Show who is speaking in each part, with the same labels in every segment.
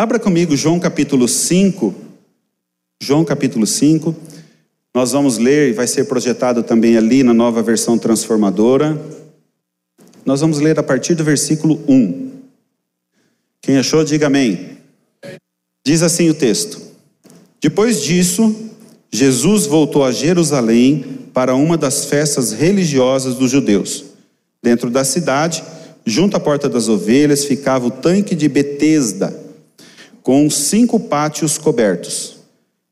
Speaker 1: Abra comigo João capítulo 5. João capítulo 5. Nós vamos ler e vai ser projetado também ali na nova versão transformadora. Nós vamos ler a partir do versículo 1. Quem achou, diga amém. Diz assim o texto: Depois disso, Jesus voltou a Jerusalém para uma das festas religiosas dos judeus. Dentro da cidade, junto à porta das ovelhas, ficava o tanque de Betesda, com cinco pátios cobertos.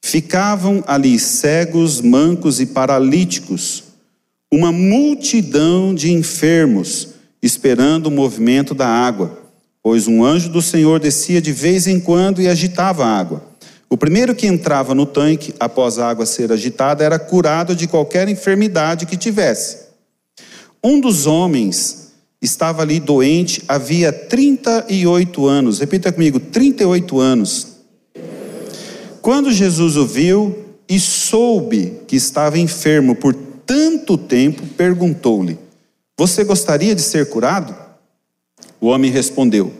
Speaker 1: Ficavam ali cegos, mancos e paralíticos, uma multidão de enfermos, esperando o movimento da água, pois um anjo do Senhor descia de vez em quando e agitava a água. O primeiro que entrava no tanque, após a água ser agitada, era curado de qualquer enfermidade que tivesse. Um dos homens estava ali doente havia 38 anos. Repita comigo: 38 anos. Quando Jesus o viu e soube que estava enfermo por tanto tempo, perguntou-lhe: Você gostaria de ser curado? O homem respondeu: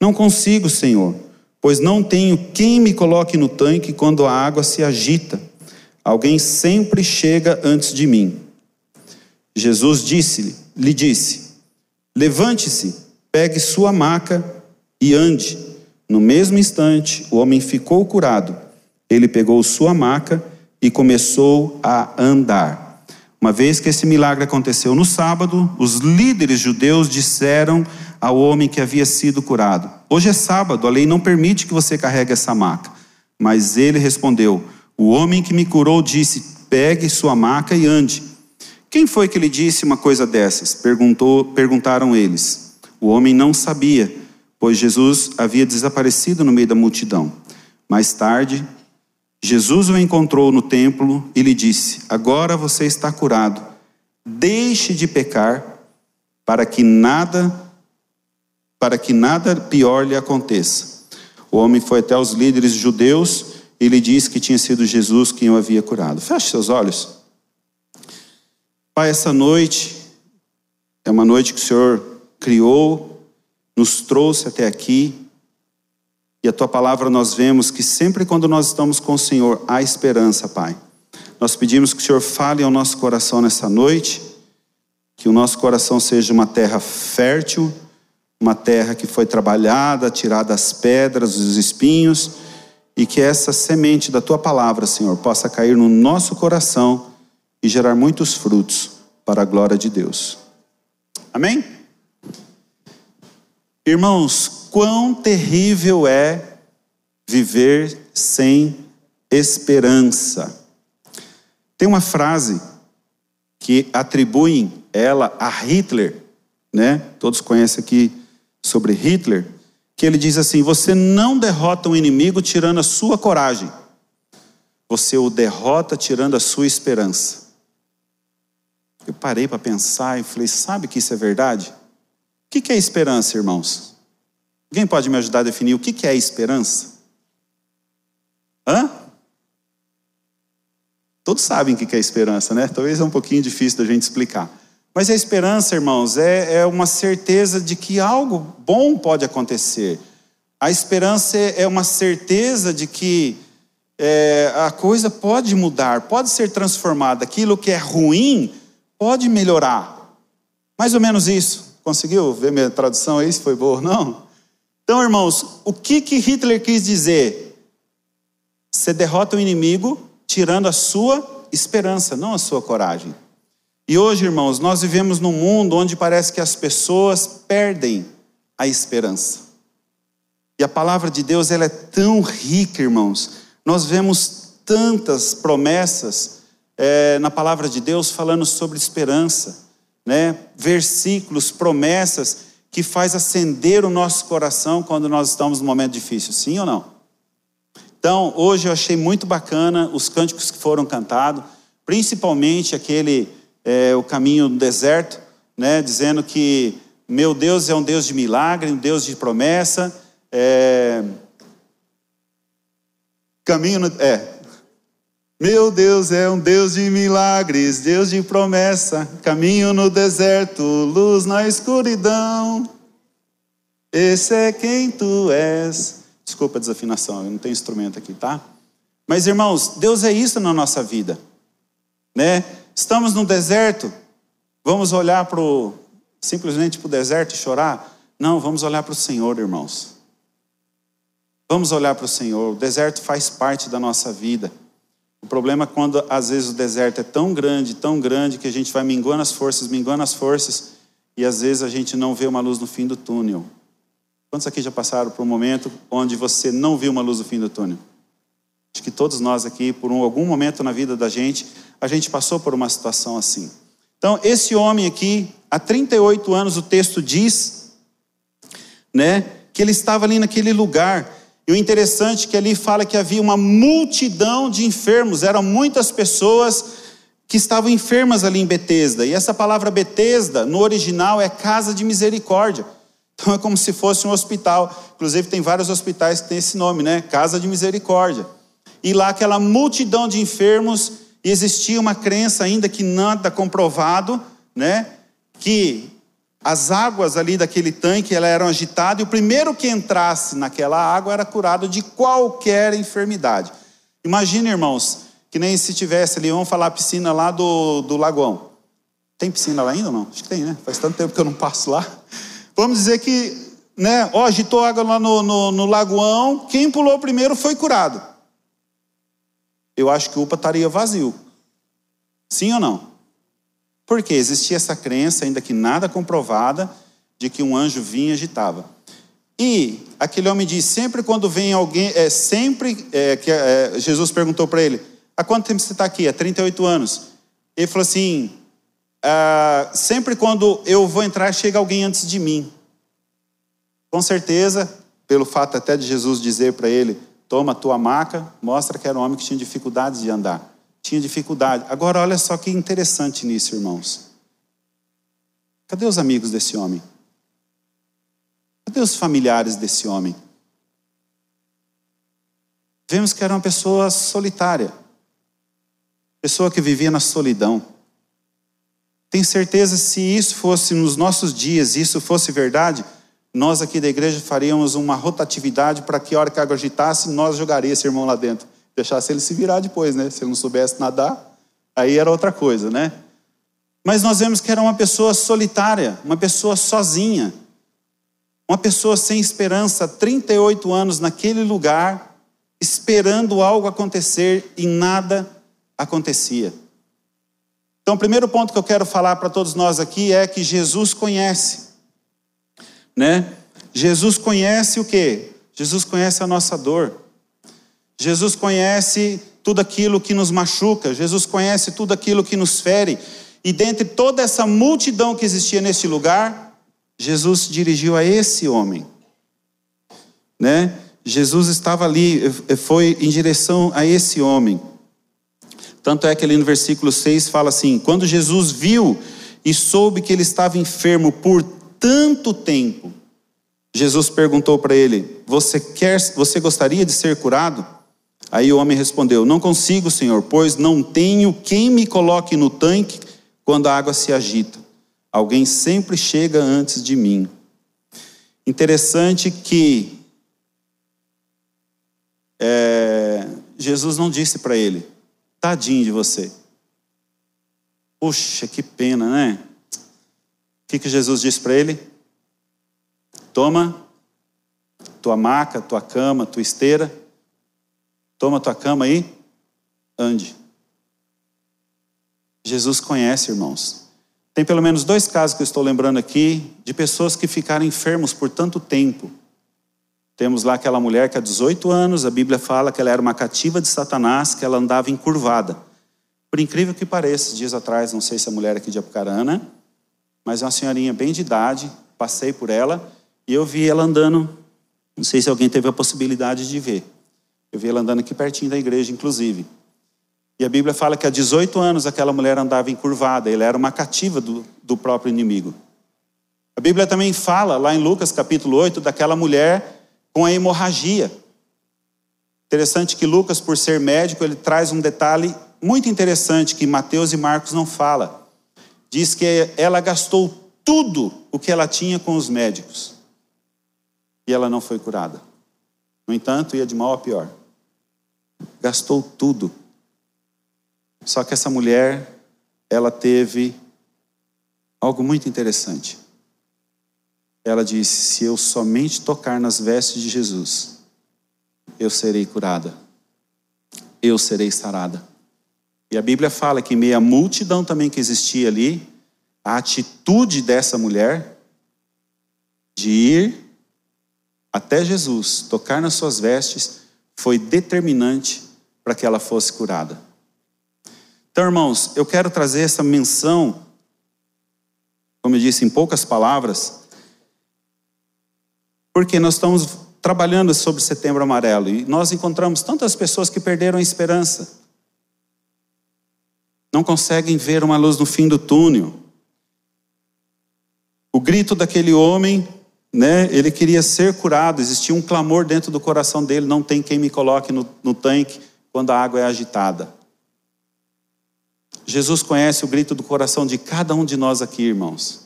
Speaker 1: Não consigo, Senhor pois não tenho quem me coloque no tanque quando a água se agita. Alguém sempre chega antes de mim. Jesus disse-lhe, lhe disse: Levante-se, pegue sua maca e ande. No mesmo instante, o homem ficou curado. Ele pegou sua maca e começou a andar. Uma vez que esse milagre aconteceu no sábado, os líderes judeus disseram ao homem que havia sido curado: Hoje é sábado, a lei não permite que você carregue essa maca. Mas ele respondeu: O homem que me curou disse: Pegue sua maca e ande. Quem foi que lhe disse uma coisa dessas? Perguntou, perguntaram eles. O homem não sabia, pois Jesus havia desaparecido no meio da multidão. Mais tarde, Jesus o encontrou no templo e lhe disse: Agora você está curado. Deixe de pecar, para que nada para que nada pior lhe aconteça. O homem foi até os líderes judeus e lhe disse que tinha sido Jesus quem o havia curado. Feche seus olhos. Pai, essa noite é uma noite que o Senhor criou, nos trouxe até aqui. E a tua palavra nós vemos que sempre quando nós estamos com o Senhor há esperança, Pai. Nós pedimos que o Senhor fale ao nosso coração nessa noite, que o nosso coração seja uma terra fértil uma terra que foi trabalhada, tirada as pedras, os espinhos, e que essa semente da tua palavra, Senhor, possa cair no nosso coração e gerar muitos frutos para a glória de Deus. Amém? Irmãos, quão terrível é viver sem esperança. Tem uma frase que atribuem ela a Hitler, né? Todos conhecem aqui sobre Hitler, que ele diz assim: Você não derrota um inimigo tirando a sua coragem, você o derrota tirando a sua esperança. Eu parei para pensar e falei: Sabe que isso é verdade? O que é esperança, irmãos? Alguém pode me ajudar a definir o que é esperança? Hã? Todos sabem o que é esperança, né? Talvez é um pouquinho difícil da gente explicar. Mas a esperança, irmãos, é, é uma certeza de que algo bom pode acontecer. A esperança é, é uma certeza de que é, a coisa pode mudar, pode ser transformada. Aquilo que é ruim pode melhorar. Mais ou menos isso. Conseguiu ver minha tradução aí? Se foi boa ou não? Então, irmãos, o que, que Hitler quis dizer? Você derrota o inimigo tirando a sua esperança, não a sua coragem. E hoje, irmãos, nós vivemos num mundo onde parece que as pessoas perdem a esperança. E a palavra de Deus ela é tão rica, irmãos. Nós vemos tantas promessas é, na palavra de Deus falando sobre esperança, né? Versículos, promessas que faz acender o nosso coração quando nós estamos num momento difícil, sim ou não? Então, hoje eu achei muito bacana os cânticos que foram cantados, principalmente aquele é, o caminho no deserto, né, dizendo que meu Deus é um Deus de milagre, um Deus de promessa. É, caminho no, é, meu Deus é um Deus de milagres, Deus de promessa, caminho no deserto, luz na escuridão. Esse é quem tu és. Desculpa a desafinação, eu não tenho instrumento aqui, tá? Mas irmãos, Deus é isso na nossa vida, né? Estamos no deserto, vamos olhar para simplesmente para o deserto e chorar? Não, vamos olhar para o Senhor, irmãos. Vamos olhar para o Senhor. O deserto faz parte da nossa vida. O problema é quando às vezes o deserto é tão grande, tão grande, que a gente vai minguando as forças, minguando as forças, e às vezes a gente não vê uma luz no fim do túnel. Quantos aqui já passaram por um momento onde você não viu uma luz no fim do túnel? Acho que todos nós aqui, por um, algum momento na vida da gente, a gente passou por uma situação assim. Então, esse homem aqui, há 38 anos, o texto diz, né, que ele estava ali naquele lugar. E o interessante é que ali fala que havia uma multidão de enfermos, eram muitas pessoas que estavam enfermas ali em Betesda. E essa palavra Betesda, no original, é casa de misericórdia. Então é como se fosse um hospital. Inclusive tem vários hospitais que têm esse nome, né? Casa de Misericórdia. E lá aquela multidão de enfermos, existia uma crença ainda que nada comprovado, né? Que as águas ali daquele tanque elas eram agitadas e o primeiro que entrasse naquela água era curado de qualquer enfermidade. Imagine, irmãos, que nem se tivesse ali, vamos falar a piscina lá do, do Lagoão. Tem piscina lá ainda ou não? Acho que tem, né? Faz tanto tempo que eu não passo lá. Vamos dizer que, né, ó, agitou água lá no, no, no lagoão, quem pulou primeiro foi curado. Eu acho que o UPA estaria vazio. Sim ou não? Porque existia essa crença, ainda que nada comprovada, de que um anjo vinha e agitava. E aquele homem diz: sempre quando vem alguém, é sempre é, que é, Jesus perguntou para ele: há quanto tempo você está aqui? Há 38 anos. Ele falou assim: ah, sempre quando eu vou entrar, chega alguém antes de mim. Com certeza, pelo fato até de Jesus dizer para ele: toma a tua maca, mostra que era um homem que tinha dificuldades de andar. Tinha dificuldade. Agora, olha só que interessante nisso, irmãos. Cadê os amigos desse homem? Cadê os familiares desse homem? Vemos que era uma pessoa solitária, pessoa que vivia na solidão. Tenho certeza se isso fosse nos nossos dias, isso fosse verdade, nós aqui da igreja faríamos uma rotatividade para que a hora que a agitasse, nós jogaríamos esse irmão lá dentro. Deixasse ele se virar depois, né? Se ele não soubesse nadar, aí era outra coisa, né? Mas nós vemos que era uma pessoa solitária, uma pessoa sozinha, uma pessoa sem esperança, 38 anos naquele lugar, esperando algo acontecer e nada acontecia. Então, o primeiro ponto que eu quero falar para todos nós aqui é que Jesus conhece, né? Jesus conhece o quê? Jesus conhece a nossa dor. Jesus conhece tudo aquilo que nos machuca, Jesus conhece tudo aquilo que nos fere. E dentre toda essa multidão que existia nesse lugar, Jesus dirigiu a esse homem. Né? Jesus estava ali, foi em direção a esse homem. Tanto é que ali no versículo 6 fala assim: quando Jesus viu e soube que ele estava enfermo por tanto tempo, Jesus perguntou para ele: Você quer, você gostaria de ser curado? Aí o homem respondeu: Não consigo, Senhor, pois não tenho quem me coloque no tanque quando a água se agita. Alguém sempre chega antes de mim. Interessante que é, Jesus não disse para ele: Tadinho de você. Puxa, que pena, né? O que, que Jesus disse para ele? Toma tua maca, tua cama, tua esteira. Toma tua cama aí, ande. Jesus conhece, irmãos. Tem pelo menos dois casos que eu estou lembrando aqui de pessoas que ficaram enfermos por tanto tempo temos lá aquela mulher que há 18 anos, a Bíblia fala que ela era uma cativa de Satanás, que ela andava encurvada. Por incrível que pareça, dias atrás, não sei se a mulher aqui de Apucarana, mas é uma senhorinha bem de idade, passei por ela e eu vi ela andando, não sei se alguém teve a possibilidade de ver. Eu vi ela andando aqui pertinho da igreja, inclusive. E a Bíblia fala que há 18 anos aquela mulher andava encurvada, ela era uma cativa do, do próprio inimigo. A Bíblia também fala, lá em Lucas capítulo 8, daquela mulher com a hemorragia. Interessante que Lucas, por ser médico, ele traz um detalhe muito interessante que Mateus e Marcos não fala. Diz que ela gastou tudo o que ela tinha com os médicos e ela não foi curada. No entanto, ia de mal a pior. Gastou tudo. Só que essa mulher, ela teve algo muito interessante. Ela disse: Se eu somente tocar nas vestes de Jesus, eu serei curada, eu serei sarada. E a Bíblia fala que, em meio à multidão também que existia ali, a atitude dessa mulher de ir até Jesus, tocar nas suas vestes, foi determinante para que ela fosse curada. Então, irmãos, eu quero trazer essa menção, como eu disse em poucas palavras, porque nós estamos trabalhando sobre Setembro Amarelo e nós encontramos tantas pessoas que perderam a esperança, não conseguem ver uma luz no fim do túnel. O grito daquele homem né, ele queria ser curado, existia um clamor dentro do coração dele: não tem quem me coloque no, no tanque quando a água é agitada. Jesus conhece o grito do coração de cada um de nós aqui, irmãos.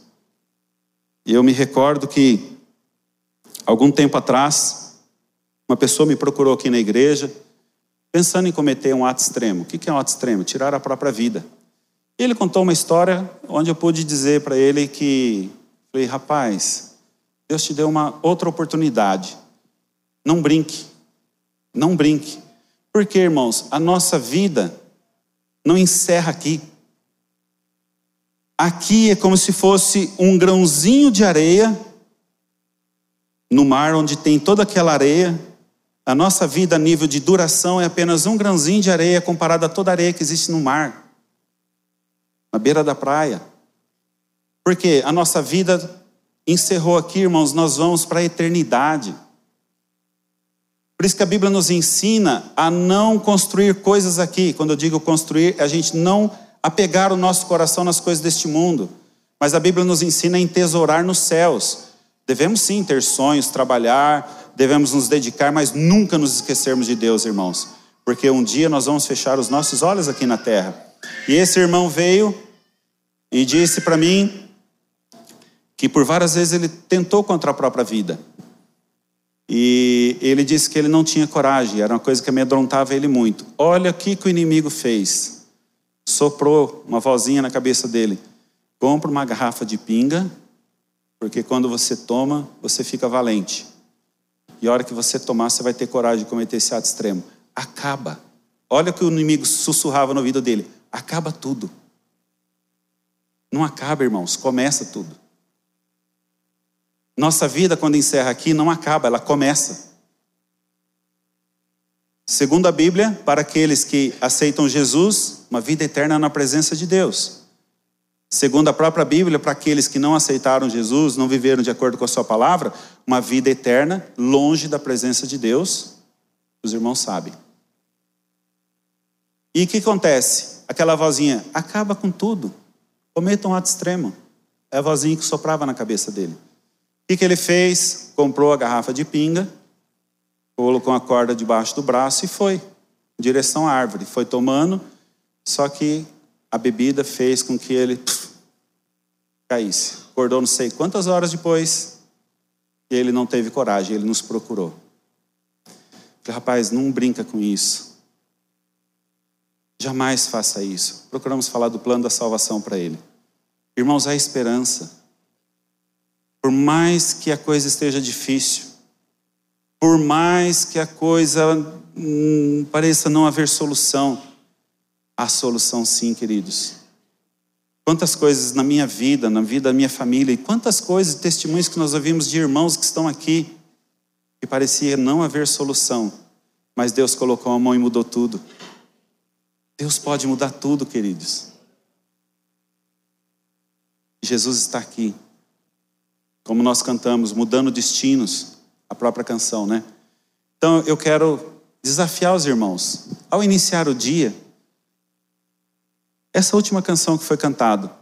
Speaker 1: E eu me recordo que, algum tempo atrás, uma pessoa me procurou aqui na igreja, pensando em cometer um ato extremo. O que é um ato extremo? Tirar a própria vida. Ele contou uma história onde eu pude dizer para ele que, falei, rapaz, Deus te deu uma outra oportunidade. Não brinque. Não brinque. Porque, irmãos, a nossa vida não encerra aqui. Aqui é como se fosse um grãozinho de areia no mar onde tem toda aquela areia. A nossa vida a nível de duração é apenas um grãozinho de areia comparado a toda a areia que existe no mar, na beira da praia. Porque a nossa vida encerrou aqui, irmãos, nós vamos para a eternidade. Por isso que a Bíblia nos ensina a não construir coisas aqui. Quando eu digo construir, é a gente não apegar o nosso coração nas coisas deste mundo. Mas a Bíblia nos ensina a entesourar nos céus. Devemos sim ter sonhos, trabalhar, devemos nos dedicar, mas nunca nos esquecermos de Deus, irmãos. Porque um dia nós vamos fechar os nossos olhos aqui na terra. E esse irmão veio e disse para mim que por várias vezes ele tentou contra a própria vida. E ele disse que ele não tinha coragem, era uma coisa que amedrontava ele muito. Olha o que, que o inimigo fez. Soprou uma vozinha na cabeça dele. Compra uma garrafa de pinga, porque quando você toma, você fica valente. E a hora que você tomar, você vai ter coragem de cometer esse ato extremo. Acaba. Olha o que o inimigo sussurrava no ouvido dele. Acaba tudo. Não acaba, irmãos, começa tudo. Nossa vida, quando encerra aqui, não acaba, ela começa. Segundo a Bíblia, para aqueles que aceitam Jesus, uma vida eterna na presença de Deus. Segundo a própria Bíblia, para aqueles que não aceitaram Jesus, não viveram de acordo com a sua palavra, uma vida eterna longe da presença de Deus, os irmãos sabem. E o que acontece? Aquela vozinha, acaba com tudo. Cometa um ato extremo. É a vozinha que soprava na cabeça dele. O que, que ele fez? Comprou a garrafa de pinga, colocou uma corda debaixo do braço e foi em direção à árvore. Foi tomando, só que a bebida fez com que ele pff, caísse. Acordou não sei quantas horas depois e ele não teve coragem, ele nos procurou. Falei, rapaz, não brinca com isso. Jamais faça isso. Procuramos falar do plano da salvação para ele. Irmãos, há esperança. Por mais que a coisa esteja difícil, por mais que a coisa hum, pareça não haver solução, há solução sim, queridos. Quantas coisas na minha vida, na vida da minha família, e quantas coisas, testemunhos que nós ouvimos de irmãos que estão aqui, que parecia não haver solução, mas Deus colocou a mão e mudou tudo. Deus pode mudar tudo, queridos. Jesus está aqui como nós cantamos, mudando destinos, a própria canção, né? Então eu quero desafiar os irmãos, ao iniciar o dia, essa última canção que foi cantada,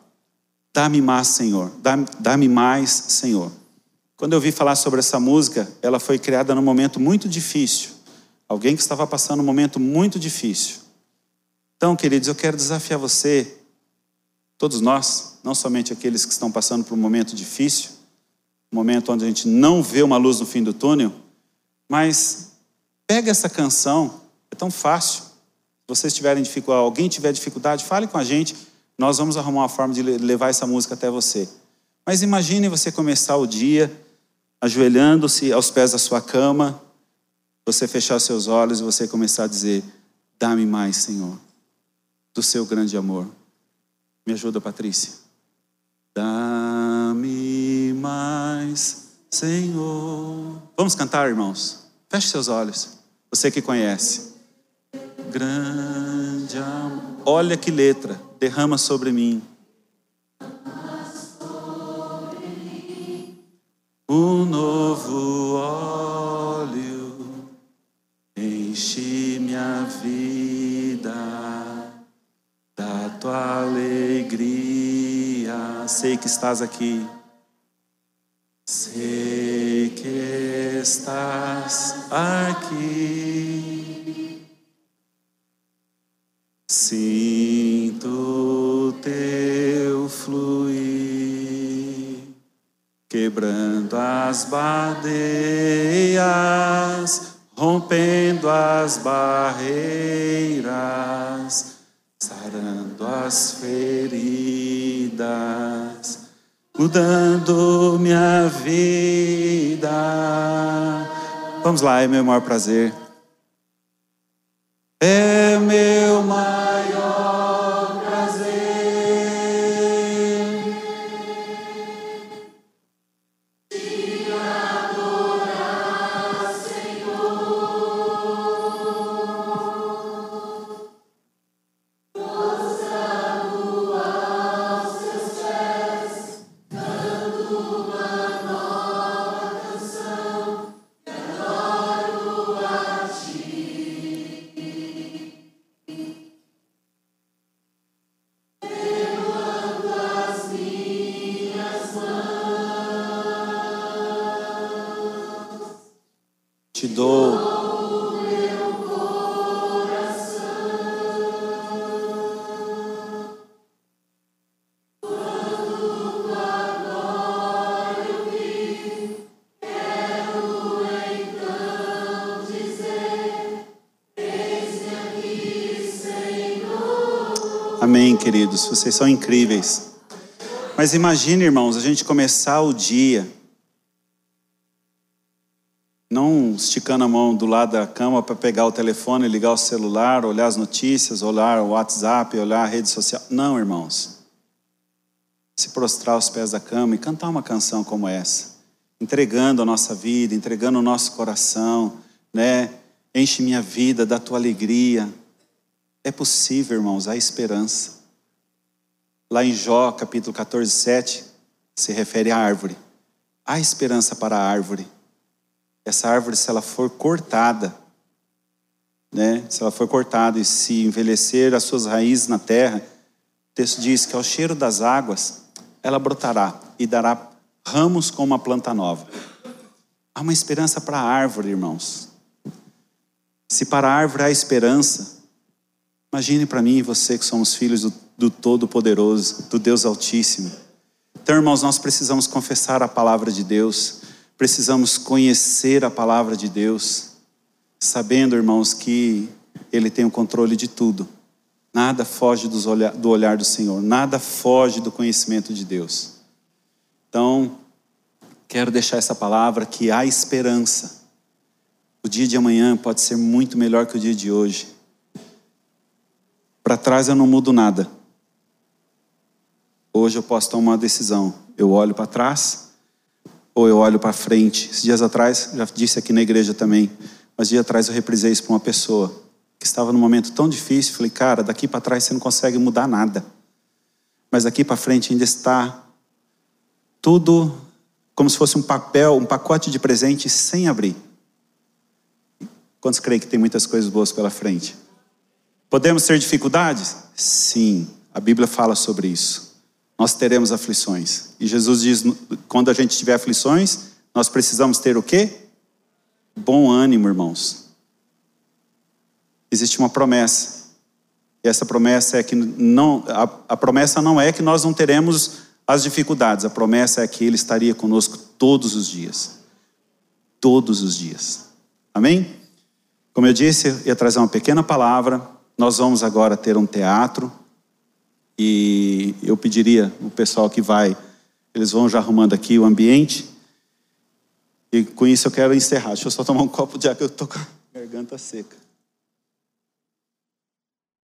Speaker 1: Dá-me mais, Senhor, dá-me mais, Senhor. Quando eu vi falar sobre essa música, ela foi criada num momento muito difícil. Alguém que estava passando um momento muito difícil. Então, queridos, eu quero desafiar você, todos nós, não somente aqueles que estão passando por um momento difícil, momento onde a gente não vê uma luz no fim do túnel, mas Pega essa canção, é tão fácil. Se vocês tiverem dificuldade, alguém tiver dificuldade, fale com a gente. Nós vamos arrumar uma forma de levar essa música até você. Mas imagine você começar o dia ajoelhando-se aos pés da sua cama, você fechar seus olhos e você começar a dizer: Dá-me mais, Senhor, do seu grande amor. Me ajuda, Patrícia. Dá-me mais, Senhor. Vamos cantar, irmãos? Feche seus olhos. Você que conhece. Grande amor. Olha que letra. Derrama sobre mim. O novo óleo enche minha vida da tua alegria. Sei que estás aqui. Estás aqui. Sinto teu fluir, quebrando as badeias, rompendo as barreiras, sarando as feridas mudando minha vida. Vamos lá, é meu maior prazer. É te dou. Amém, queridos. Vocês são incríveis. Mas imagine, irmãos, a gente começar o dia não esticando a mão do lado da cama para pegar o telefone, ligar o celular, olhar as notícias, olhar o WhatsApp, olhar a rede social. Não, irmãos. Se prostrar aos pés da cama e cantar uma canção como essa, entregando a nossa vida, entregando o nosso coração, né? Enche minha vida da tua alegria. É possível, irmãos, há esperança. Lá em Jó, capítulo 14, 7, se refere à árvore. Há esperança para a árvore. Essa árvore, se ela for cortada, né? Se ela for cortada e se envelhecer as suas raízes na terra, o texto diz que ao cheiro das águas, ela brotará e dará ramos como uma planta nova. Há uma esperança para a árvore, irmãos. Se para a árvore há esperança, imagine para mim e você que somos filhos do, do Todo-Poderoso, do Deus Altíssimo. Então, irmãos, nós precisamos confessar a palavra de Deus, precisamos conhecer a palavra de Deus, sabendo, irmãos, que Ele tem o controle de tudo. Nada foge do olhar do Senhor, nada foge do conhecimento de Deus. Então, quero deixar essa palavra que há esperança. O dia de amanhã pode ser muito melhor que o dia de hoje. Para trás eu não mudo nada. Hoje eu posso tomar uma decisão. Eu olho para trás ou eu olho para frente. Esses dias atrás, já disse aqui na igreja também, mas dias atrás eu reprisei isso para uma pessoa que estava num momento tão difícil. Falei, cara, daqui para trás você não consegue mudar nada. Mas daqui para frente ainda está tudo como se fosse um papel, um pacote de presente sem abrir. Quantos creem que tem muitas coisas boas pela frente? Podemos ter dificuldades? Sim, a Bíblia fala sobre isso. Nós teremos aflições. E Jesus diz: quando a gente tiver aflições, nós precisamos ter o quê? Bom ânimo, irmãos. Existe uma promessa. E essa promessa é que não, a, a promessa não é que nós não teremos as dificuldades, a promessa é que Ele estaria conosco todos os dias. Todos os dias. Amém? Como eu disse, eu ia trazer uma pequena palavra. Nós vamos agora ter um teatro. E eu pediria o pessoal que vai, eles vão já arrumando aqui o ambiente. E com isso eu quero encerrar. Deixa eu só tomar um copo de água, eu estou com a garganta seca.